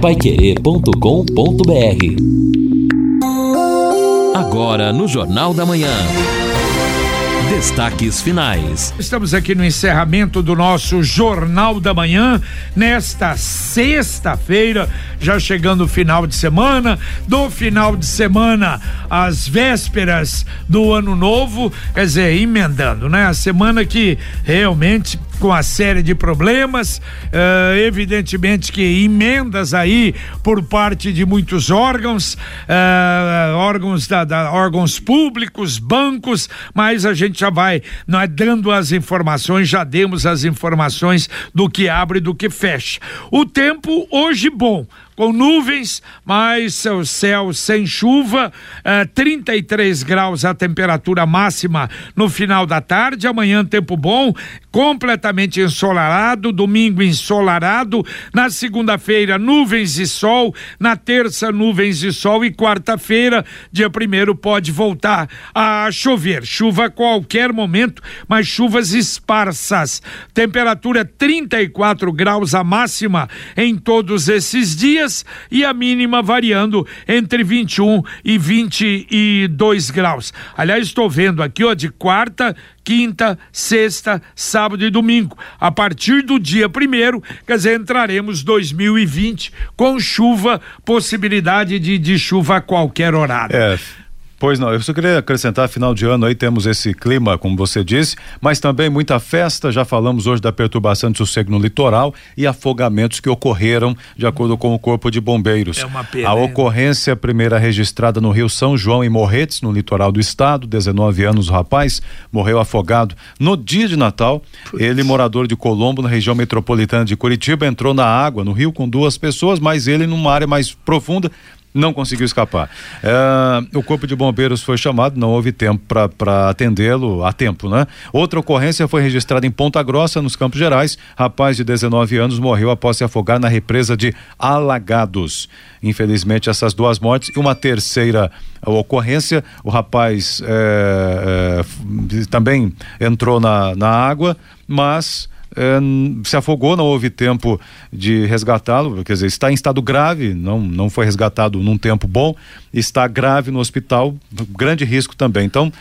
paiquerê.com.br Agora no Jornal da Manhã. Destaques finais. Estamos aqui no encerramento do nosso Jornal da Manhã, nesta sexta-feira, já chegando o final de semana. Do final de semana, às vésperas do ano novo, quer dizer, emendando, né? A semana que realmente com a série de problemas, uh, evidentemente que emendas aí por parte de muitos órgãos, uh, órgãos da, da, órgãos públicos, bancos, mas a gente já vai nós dando as informações, já demos as informações do que abre e do que fecha. O tempo hoje bom, com nuvens, mas o céu sem chuva, uh, eh, 33 graus a temperatura máxima no final da tarde. Amanhã, tempo bom, completamente ensolarado. Domingo, ensolarado. Na segunda-feira, nuvens e sol. Na terça, nuvens e sol. E quarta-feira, dia primeiro, pode voltar a chover. Chuva a qualquer momento, mas chuvas esparsas. Temperatura 34 graus a máxima em todos esses dias dias e a mínima variando entre 21 e 22 graus. Aliás, estou vendo aqui, ó, de quarta, quinta, sexta, sábado e domingo. A partir do dia primeiro, quer dizer, entraremos 2020 com chuva, possibilidade de, de chuva a qualquer horário. É. Pois não, eu só queria acrescentar, final de ano aí temos esse clima, como você disse, mas também muita festa, já falamos hoje da perturbação de sossego no litoral e afogamentos que ocorreram de acordo com o Corpo de Bombeiros. É uma pena. A ocorrência primeira registrada no Rio São João em Morretes, no litoral do estado, 19 anos o rapaz, morreu afogado no dia de Natal. Putz. Ele, morador de Colombo, na região metropolitana de Curitiba, entrou na água no rio com duas pessoas, mas ele numa área mais profunda não conseguiu escapar. É, o corpo de bombeiros foi chamado, não houve tempo para atendê-lo a tempo, né? Outra ocorrência foi registrada em Ponta Grossa, nos Campos Gerais. Rapaz de 19 anos morreu após se afogar na represa de Alagados. Infelizmente, essas duas mortes e uma terceira ocorrência. O rapaz é, é, também entrou na, na água, mas se afogou, não houve tempo de resgatá-lo, quer dizer, está em estado grave, não, não foi resgatado num tempo bom, está grave no hospital, grande risco também. Então,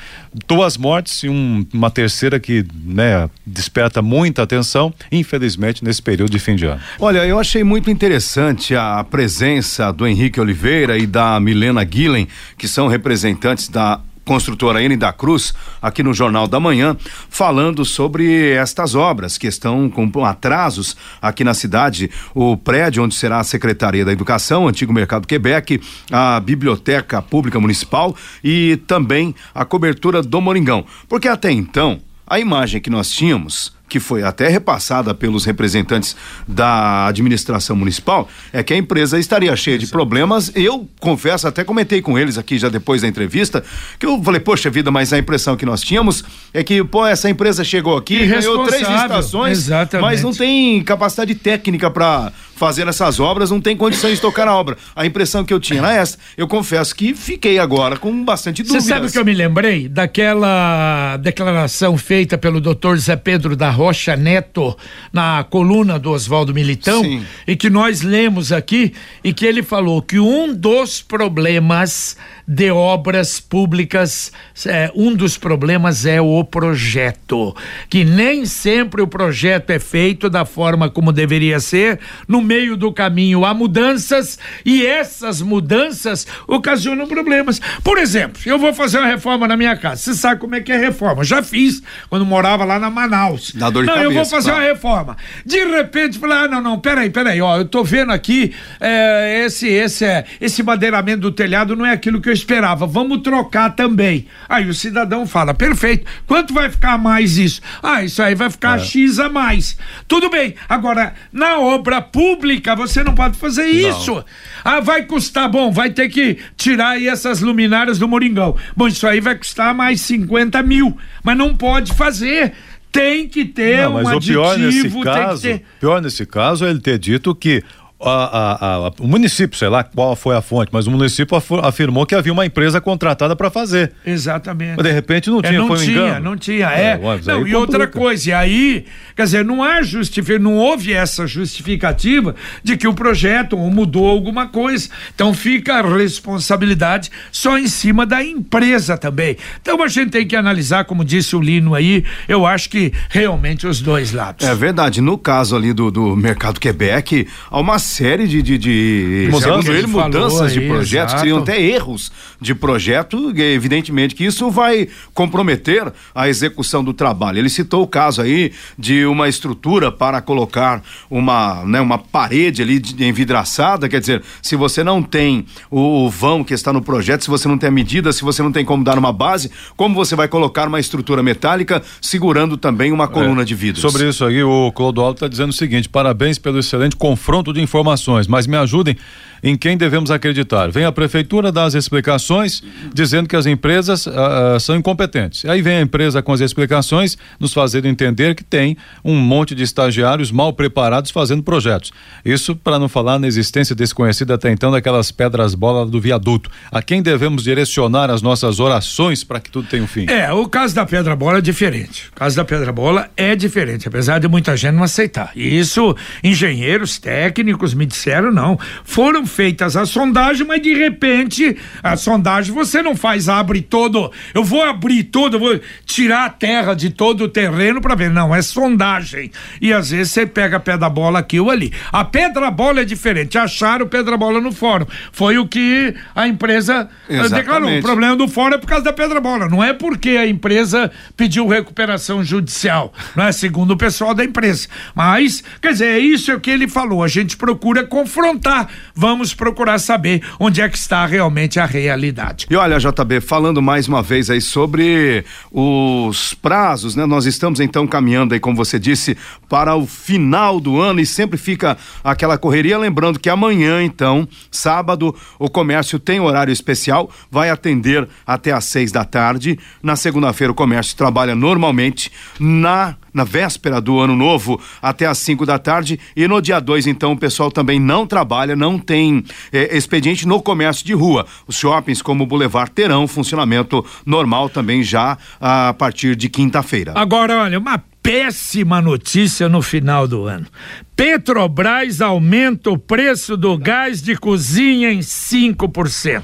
duas mortes e um, uma terceira que né, desperta muita atenção, infelizmente, nesse período de fim de ano. Olha, eu achei muito interessante a presença do Henrique Oliveira e da Milena Guilhem, que são representantes da construtora N da Cruz, aqui no Jornal da Manhã, falando sobre estas obras que estão com atrasos aqui na cidade. O prédio onde será a Secretaria da Educação, Antigo Mercado Quebec, a Biblioteca Pública Municipal e também a cobertura do Moringão. Porque até então, a imagem que nós tínhamos que foi até repassada pelos representantes da administração municipal, é que a empresa estaria cheia de problemas. Eu confesso, até comentei com eles aqui já depois da entrevista, que eu falei, poxa vida, mas a impressão que nós tínhamos é que, pô, essa empresa chegou aqui, ganhou três estações, Exatamente. mas não tem capacidade técnica para fazer essas obras, não tem condições de tocar na obra. A impressão que eu tinha era essa. Eu confesso que fiquei agora com bastante dúvidas. Você sabe o que eu me lembrei? Daquela declaração feita pelo doutor Zé Pedro da Rocha Neto na coluna do Oswaldo Militão Sim. e que nós lemos aqui e que ele falou que um dos problemas de obras públicas, é, um dos problemas é o projeto, que nem sempre o projeto é feito da forma como deveria ser, no meio do caminho há mudanças e essas mudanças ocasionam problemas. Por exemplo, eu vou fazer uma reforma na minha casa, você sabe como é que é reforma, já fiz quando morava lá na Manaus. Na dor de não, cabeça, eu vou fazer uma reforma. De repente, falar, ah, não, não, peraí, peraí, ó, eu tô vendo aqui, é, esse, esse, é, esse madeiramento do telhado não é aquilo que eu esperava, vamos trocar também. Aí o cidadão fala, perfeito, quanto vai ficar mais isso? Ah, isso aí vai ficar é. X a mais. Tudo bem, agora, na obra pública você não pode fazer isso. Não. Ah, vai custar, bom, vai ter que tirar aí essas luminárias do Moringão. Bom, isso aí vai custar mais 50 mil, mas não pode fazer tem que ter não, mas um o pior nesse caso, pior nesse caso é ele ter dito que a, a, a, o município, sei lá qual foi a fonte, mas o município afirmou que havia uma empresa contratada para fazer. Exatamente. Mas de repente não é, tinha, não foi um tinha, engano. Não tinha, é. é não, e outra coisa, e aí, quer dizer, não há justificativa, não houve essa justificativa de que o projeto mudou alguma coisa. Então fica a responsabilidade só em cima da empresa também. Então a gente tem que analisar, como disse o Lino aí, eu acho que realmente os dois lados. É verdade. No caso ali do, do Mercado Quebec, há uma série de, de, de mudanças, ele, mudanças de projetos, exato. seriam até erros de projeto, evidentemente que isso vai comprometer a execução do trabalho. Ele citou o caso aí de uma estrutura para colocar uma, né, uma parede ali de, envidraçada, quer dizer, se você não tem o, o vão que está no projeto, se você não tem a medida, se você não tem como dar uma base, como você vai colocar uma estrutura metálica segurando também uma coluna é, de vidros? Sobre isso aí, o Clodoaldo está dizendo o seguinte: parabéns pelo excelente confronto de informações, mas me ajudem em quem devemos acreditar. Vem a prefeitura dar as explicações, dizendo que as empresas uh, são incompetentes. Aí vem a empresa com as explicações, nos fazendo entender que tem um monte de estagiários mal preparados fazendo projetos. Isso para não falar na existência desconhecida até então daquelas pedras bola do viaduto. A quem devemos direcionar as nossas orações para que tudo tenha um fim? É, o caso da pedra bola é diferente. O caso da pedra bola é diferente, apesar de muita gente não aceitar. E isso, engenheiros técnicos me disseram não. Foram feitas as sondagens, mas de repente a sondagem você não faz, abre todo. Eu vou abrir todo, eu vou tirar a terra de todo o terreno para ver. Não, é sondagem. E às vezes você pega a pedra bola aqui ou ali. A pedra bola é diferente. Acharam pedra bola no fórum. Foi o que a empresa eh, Exatamente. declarou. O problema do fórum é por causa da pedra bola. Não é porque a empresa pediu recuperação judicial. Não é segundo o pessoal da empresa. Mas, quer dizer, é isso que ele falou. A gente procura confrontar. Vamos procurar saber onde é que está realmente a realidade. E olha, JB, falando mais uma vez aí sobre os prazos, né? Nós estamos então caminhando aí, como você disse, para o final do ano e sempre fica aquela correria. Lembrando que amanhã, então, sábado, o comércio tem horário especial, vai atender até às seis da tarde. Na segunda-feira, o comércio trabalha normalmente. Na na véspera do ano novo até às 5 da tarde e no dia 2 então o pessoal também não trabalha, não tem eh, expediente no comércio de rua. Os shoppings como o Boulevard terão funcionamento normal também já a partir de quinta-feira. Agora, olha, uma péssima notícia no final do ano. Petrobras aumenta o preço do gás de cozinha em 5%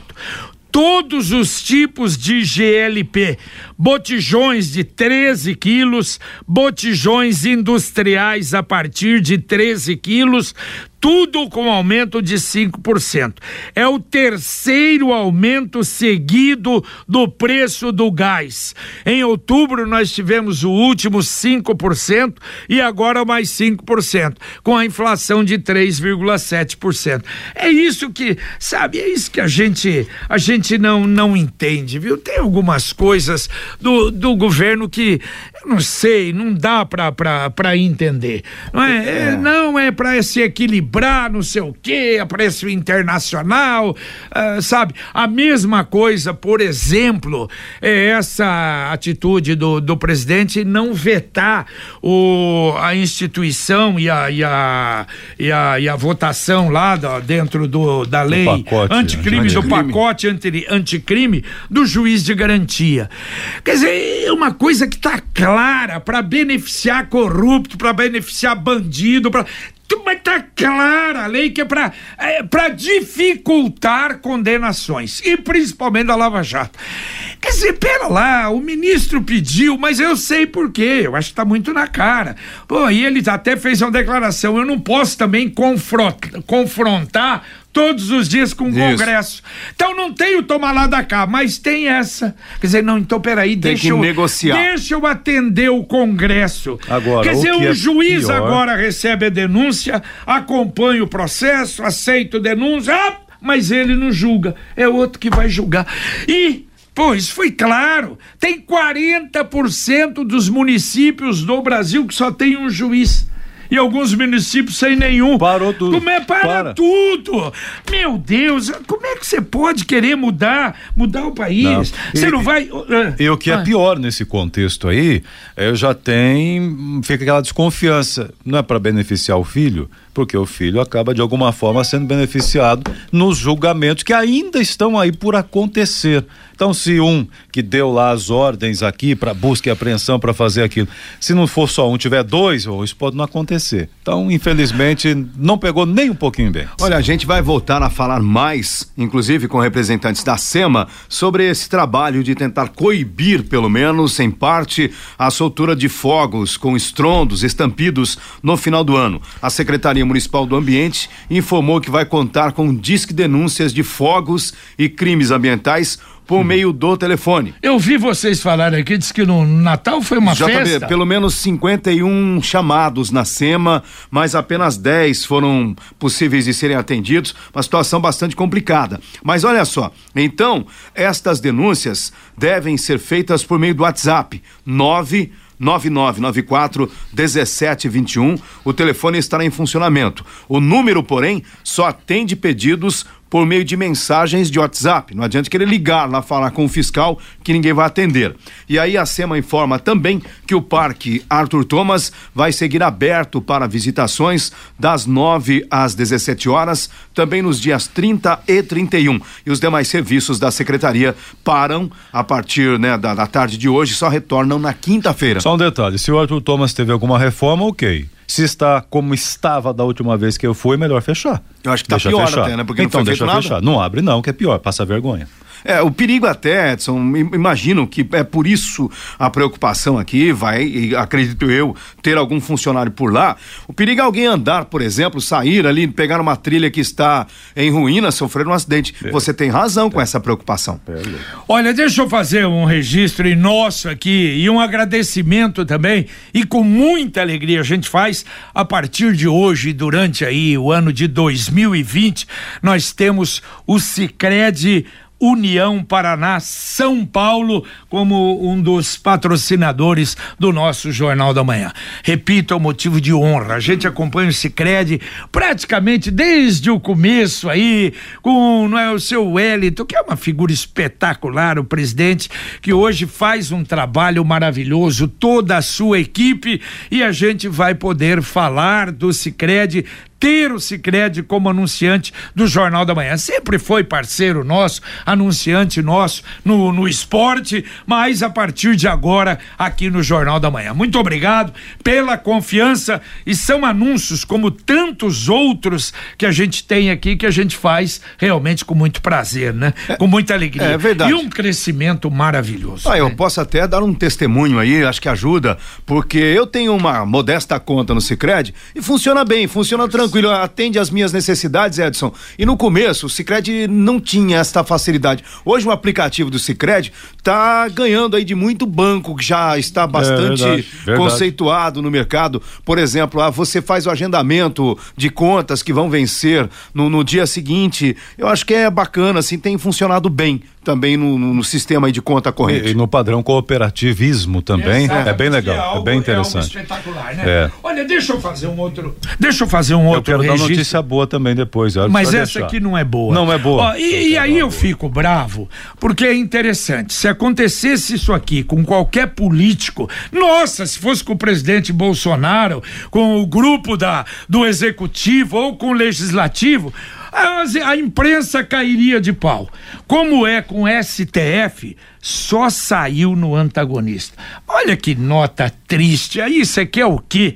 todos os tipos de GLP, botijões de 13 quilos, botijões industriais a partir de 13 quilos, tudo com aumento de 5%. É o terceiro aumento seguido do preço do gás. Em outubro nós tivemos o último 5% e agora mais 5%, com a inflação de 3,7%. É isso que, sabe, é isso que a gente a gente não não entende, viu? Tem algumas coisas do, do governo que eu não sei, não dá para entender. Não é, é. é não é para se equilibrar cobrar não sei o quê, a preço internacional, uh, sabe? A mesma coisa, por exemplo, é essa atitude do, do presidente não vetar o, a instituição e a, e a, e a, e a votação lá do, dentro do, da lei anticrime, do pacote anti, anticrime do juiz de garantia. Quer dizer, é uma coisa que está clara para beneficiar corrupto, para beneficiar bandido, para mas tá clara a lei que é para é, dificultar condenações e principalmente da Lava Jato. Quer dizer, pera lá, o ministro pediu, mas eu sei por quê. Eu acho que tá muito na cara. Pô, e ele até fez uma declaração. Eu não posso também confrontar todos os dias com o Isso. Congresso. Então não tem o tomar lá da cá, mas tem essa. Quer dizer, não, então peraí, tem deixa eu negociar. deixa eu atender o Congresso. Agora, Quer dizer, o, é juiz pior... agora recebe a denúncia, acompanha o processo, aceita a denúncia, ah, mas ele não julga, é outro que vai julgar. E Pois foi claro, tem 40% dos municípios do Brasil que só tem um juiz. E alguns municípios sem nenhum. Parou tudo. Como é para, Para. tudo? Meu Deus, como é que você pode querer mudar, mudar o país? Não. Você E- não vai. ah, E o que é ah, pior nesse contexto aí, é, já tem, fica aquela desconfiança, não é para beneficiar o filho, porque o filho acaba de alguma forma sendo beneficiado nos julgamentos que ainda estão aí por acontecer. Então, se um que deu lá as ordens aqui para busca e apreensão para fazer aquilo, se não for só um, tiver dois, oh, isso pode não acontecer. Então, infelizmente, não pegou nem um pouquinho bem. Olha, a gente vai voltar a falar mais, inclusive com representantes da SEMA, sobre esse trabalho de tentar coibir, pelo menos em parte, a soltura de fogos com estrondos, estampidos no final do ano. A Secretaria Municipal do Ambiente informou que vai contar com disque denúncias de fogos e crimes ambientais por meio do telefone. Eu vi vocês falarem aqui, diz que no Natal foi uma JB, festa. pelo menos 51 chamados na SEMA, mas apenas 10 foram possíveis de serem atendidos. Uma situação bastante complicada. Mas olha só, então, estas denúncias devem ser feitas por meio do WhatsApp 9 9994 1721. O telefone estará em funcionamento. O número, porém, só atende pedidos por meio de mensagens de WhatsApp. Não adianta querer ligar lá falar com o fiscal que ninguém vai atender. E aí a SEMA informa também que o Parque Arthur Thomas vai seguir aberto para visitações das 9 às 17 horas, também nos dias 30 e 31. E os demais serviços da secretaria param a partir né, da, da tarde de hoje, só retornam na quinta-feira. Só um detalhe, se o Arthur Thomas teve alguma reforma, ok. Se está como estava da última vez que eu fui, melhor fechar. Eu acho que tá Deixa pior fechar. até, né? Porque não então foi deixa feito nada. fechar. Não abre não, que é pior, passa vergonha. É, o perigo até, Edson, im- imagino que é por isso a preocupação aqui, vai, e acredito eu, ter algum funcionário por lá. O perigo é alguém andar, por exemplo, sair ali, pegar uma trilha que está em ruína, sofrer um acidente. Você tem razão com essa preocupação. Olha, deixa eu fazer um registro em nosso aqui e um agradecimento também. E com muita alegria a gente faz a partir de hoje, durante aí o ano de 2020, nós temos o Sicredi União Paraná São Paulo como um dos patrocinadores do nosso Jornal da Manhã. Repito, é um motivo de honra. A gente acompanha o Sicredi praticamente desde o começo aí, com não é, o seu Wellington, que é uma figura espetacular, o presidente, que hoje faz um trabalho maravilhoso, toda a sua equipe, e a gente vai poder falar do Sicredi ter o Sicredi como anunciante do Jornal da Manhã. Sempre foi parceiro nosso, anunciante nosso no, no esporte, mas a partir de agora aqui no Jornal da Manhã. Muito obrigado pela confiança e são anúncios como tantos outros que a gente tem aqui que a gente faz realmente com muito prazer, né? Com muita alegria. é verdade. E um crescimento maravilhoso. Ah, eu né? posso até dar um testemunho aí, acho que ajuda, porque eu tenho uma modesta conta no Sicredi e funciona bem, funciona tranquilo, atende às minhas necessidades, Edson. E no começo o Sicredi não tinha esta facilidade. Hoje o aplicativo do Sicredi tá ganhando aí de muito banco que já está bastante verdade, verdade. conceituado no mercado. Por exemplo, ah, você faz o agendamento de contas que vão vencer no, no dia seguinte. Eu acho que é bacana, assim, tem funcionado bem também no, no- no sistema aí de conta corrente. E, e no padrão cooperativismo também, Exato, é bem legal, é, algo- bem algo interessante. espetacular, né? É. Olha, deixa eu fazer um outro. Deixa eu fazer um Eu outro quero dar registro. notícia boa também depois. Mas essa deixar. aqui não é boa. Não é boa. Ó, e, e aí eu fico bravo, porque é interessante. Se acontecesse isso aqui com qualquer político, nossa, se fosse com o presidente Bolsonaro, com o grupo da, do executivo ou com o legislativo, a, imprensa cairia de pau. Como é com STF, só saiu no antagonista. Olha que nota triste. Isso aqui é o quê?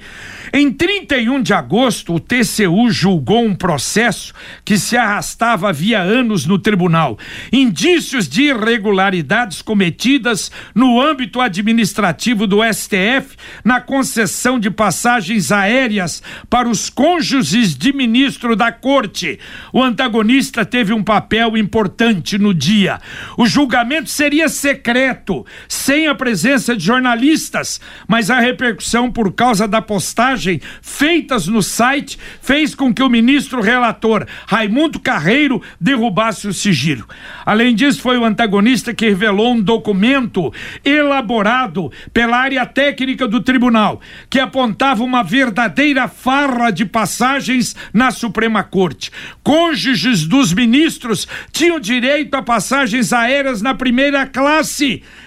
Em 31 de agosto, o TCU julgou um processo que se arrastava havia anos no tribunal. Indícios de irregularidades cometidas no âmbito administrativo do STF na concessão de passagens aéreas para os cônjuges de ministro da corte. O antagonista teve um papel importante no dia. O julgamento seria secreto, sem a presença de jornalistas, mas a repercussão por causa da postagem feitas no site fez com que o ministro relator Raimundo Carreiro derrubasse o sigilo. Além disso, foi o antagonista que revelou um documento elaborado pela área técnica do tribunal, que apontava uma verdadeira farra de passagens na Suprema Corte. Cônjuges dos ministros tinham direito a passagens aéreas na primeira classe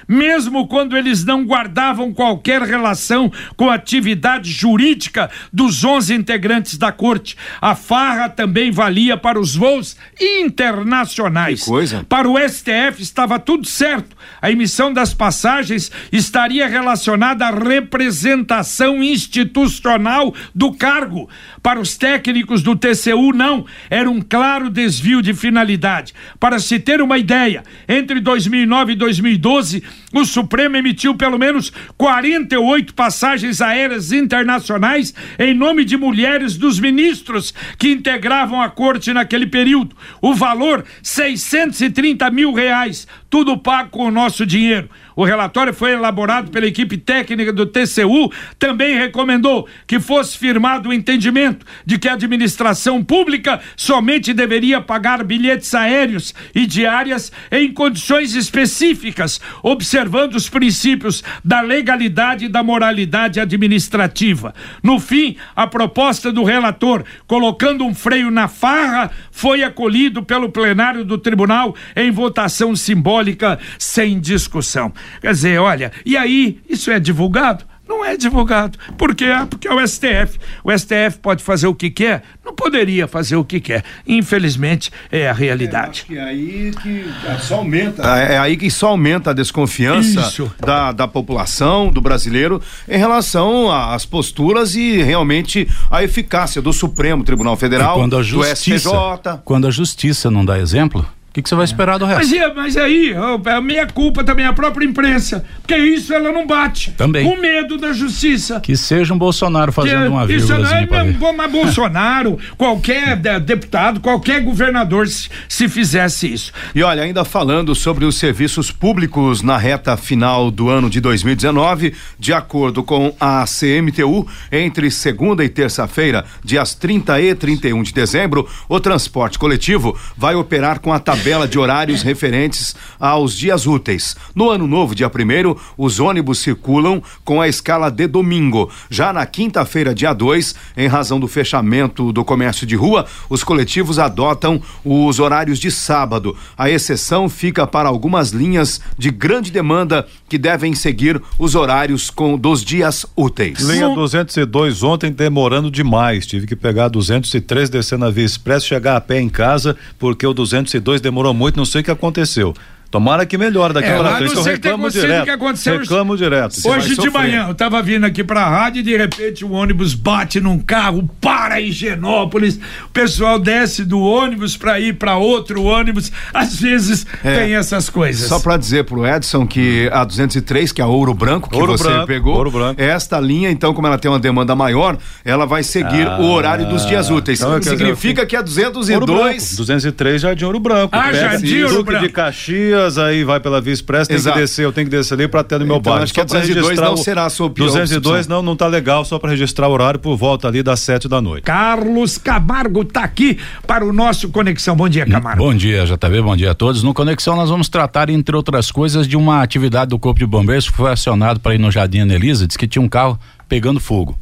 mesmo quando eles não guardavam qualquer relação com a atividade jurídica dos 11 integrantes da corte. A farra também valia para os voos internacionais. Que coisa. Para o STF estava tudo certo. A emissão das passagens estaria relacionada à representação institucional do cargo. Para os técnicos do TCU, não. Era um claro desvio de finalidade. Para se ter uma ideia, entre 2009 e 2012, o Supremo emitiu pelo menos 48 passagens aéreas internacionais em nome de mulheres dos ministros que integravam a corte naquele período. O valor, 630 mil reais, tudo pago com o nosso dinheiro. O relatório foi elaborado pela equipe técnica do TCU, também recomendou que fosse firmado o entendimento de que a administração pública somente deveria pagar bilhetes aéreos e diárias em condições específicas, observando os princípios da legalidade e da moralidade administrativa. No fim, a proposta do relator, colocando um freio na farra, foi acolhido pelo plenário do tribunal em votação simbólica sem discussão. Quer dizer, olha, e aí, isso é divulgado? Não é divulgado. Por quê? Ah, porque é o STF. O STF pode fazer o que quer? Não poderia fazer o que quer. Infelizmente, é a realidade. É, aí que só aumenta. É, é, aí que só aumenta a desconfiança da, da população, do brasileiro, em relação às posturas e realmente a eficácia do Supremo Tribunal Federal, quando a justiça, do STJ. Quando a justiça não dá exemplo, o que, que, você vai esperar do resto? Mas, mas aí, a minha culpa também, a própria imprensa. Porque isso ela não bate. Também. Com medo da justiça. Que seja um Bolsonaro fazendo que, uma vírgula. Isso não é mesmo, mas Bolsonaro, qualquer deputado, qualquer governador, se, se fizesse isso. E olha, ainda falando sobre os serviços públicos na reta final do ano de 2019, de acordo com a CMTU, entre segunda e terça-feira, dias 30 e 31 de dezembro, o transporte coletivo vai operar com a tabela tabela de horários referentes aos dias úteis. No ano novo, dia primeiro, os ônibus circulam com a escala de domingo. Já na quinta-feira, dia 2, em razão do fechamento do comércio de rua, os coletivos adotam os horários de sábado. A exceção fica para algumas linhas de grande demanda que devem seguir os horários com dos dias úteis. Linha 202 ontem demorando demais. Tive que pegar 203 descer na Via Expresso, chegar a pé em casa, porque o 202 demorou demorou muito, não sei o que aconteceu. Tomara que melhore daqui é, para frente. Eu reclamo direto. Que aconteceu reclamo hoje, direto. Hoje de manhã, eu tava vindo aqui pra rádio e de repente o ônibus bate num carro, para em Genópolis. O pessoal desce do ônibus para ir para outro ônibus. Às vezes é, tem essas coisas. Só para dizer pro Edson que a 203, que é a Ouro Branco, que Ouro você branco, pegou, Ouro branco. esta linha, então, como ela tem uma demanda maior, ela vai seguir ah, o horário dos dias úteis. Então, Significa dizer, que a 202. 203 Jardim Ouro Branco. Ah, Jardim Ouro Branco. de Caxias, aí vai pela Via Express, tem Exato. que descer, eu tenho que descer ali para até do meu então, bairro. Acho que a 202 não será a sua opinião. 202 não, não tá legal, só para registrar o horário por volta ali das sete da noite. Carlos Camargo tá aqui para o nosso Conexão. Bom dia, Camargo. Bom dia, JB, bom dia a todos. No Conexão nós vamos tratar, entre outras coisas, de uma atividade do Corpo de Bombeiros que foi acionado para ir no Jardim Anelisa, diz que tinha um carro pegando fogo.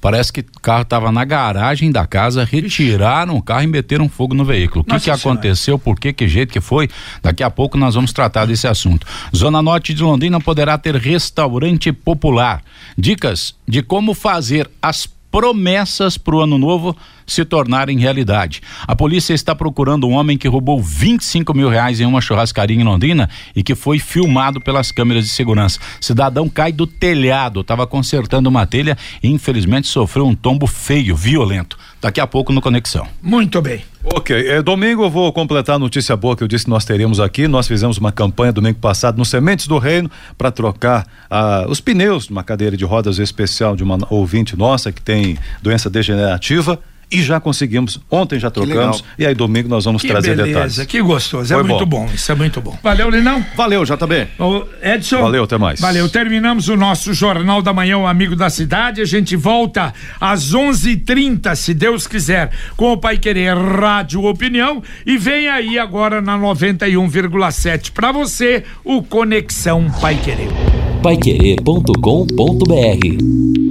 Parece que o carro estava na garagem da casa, retiraram o carro e meteram fogo no veículo. O que, que aconteceu? Por que, que jeito que foi? Daqui a pouco nós vamos tratar desse assunto. Zona Norte de Londrina poderá ter restaurante popular. Dicas de como fazer as promessas para o ano novo se tornarem realidade. A polícia está procurando um homem que roubou 25 mil reais em uma churrascaria em Londrina e que foi filmado pelas câmeras de segurança. Cidadão cai do telhado, estava consertando uma telha e infelizmente sofreu um tombo feio, violento. Daqui a pouco no Conexão. Muito bem. Ok, é, domingo eu vou completar a notícia boa que eu disse que nós teríamos aqui. Nós fizemos uma campanha domingo passado no Sementes do Reino para trocar ah, os pneus de uma cadeira de rodas especial de uma ouvinte nossa que tem doença degenerativa e já conseguimos. Ontem já trocamos e aí domingo nós vamos que trazer beleza, detalhes. Que gostoso, é Foi muito bom. bom. isso é muito bom. Valeu, Linão. Valeu, JB. Ô, Edson. Valeu, até mais. Valeu, terminamos o nosso Jornal da Manhã, o Amigo da Cidade. A gente volta às 11:30, se Deus quiser, com o Pai Querer Rádio Opinião e vem aí agora na 91,7 para você o Conexão Pai Querer. Paiquerê.com.br